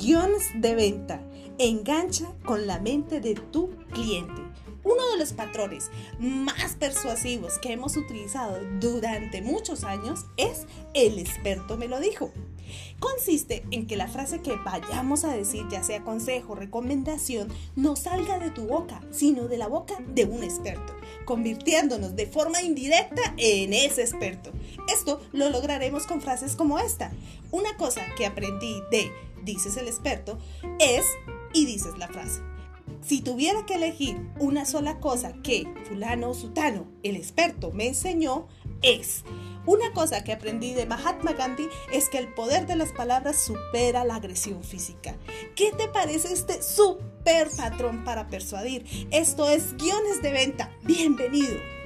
Guiones de venta. Engancha con la mente de tu cliente. Uno de los patrones más persuasivos que hemos utilizado durante muchos años es el experto me lo dijo. Consiste en que la frase que vayamos a decir, ya sea consejo, recomendación, no salga de tu boca, sino de la boca de un experto, convirtiéndonos de forma indirecta en ese experto. Esto lo lograremos con frases como esta. Una cosa que aprendí de, dices el experto, es y dices la frase. Si tuviera que elegir una sola cosa que fulano o sutano, el experto, me enseñó, es una cosa que aprendí de Mahatma Gandhi es que el poder de las palabras supera la agresión física. ¿Qué te parece este super patrón para persuadir? Esto es guiones de venta. Bienvenido.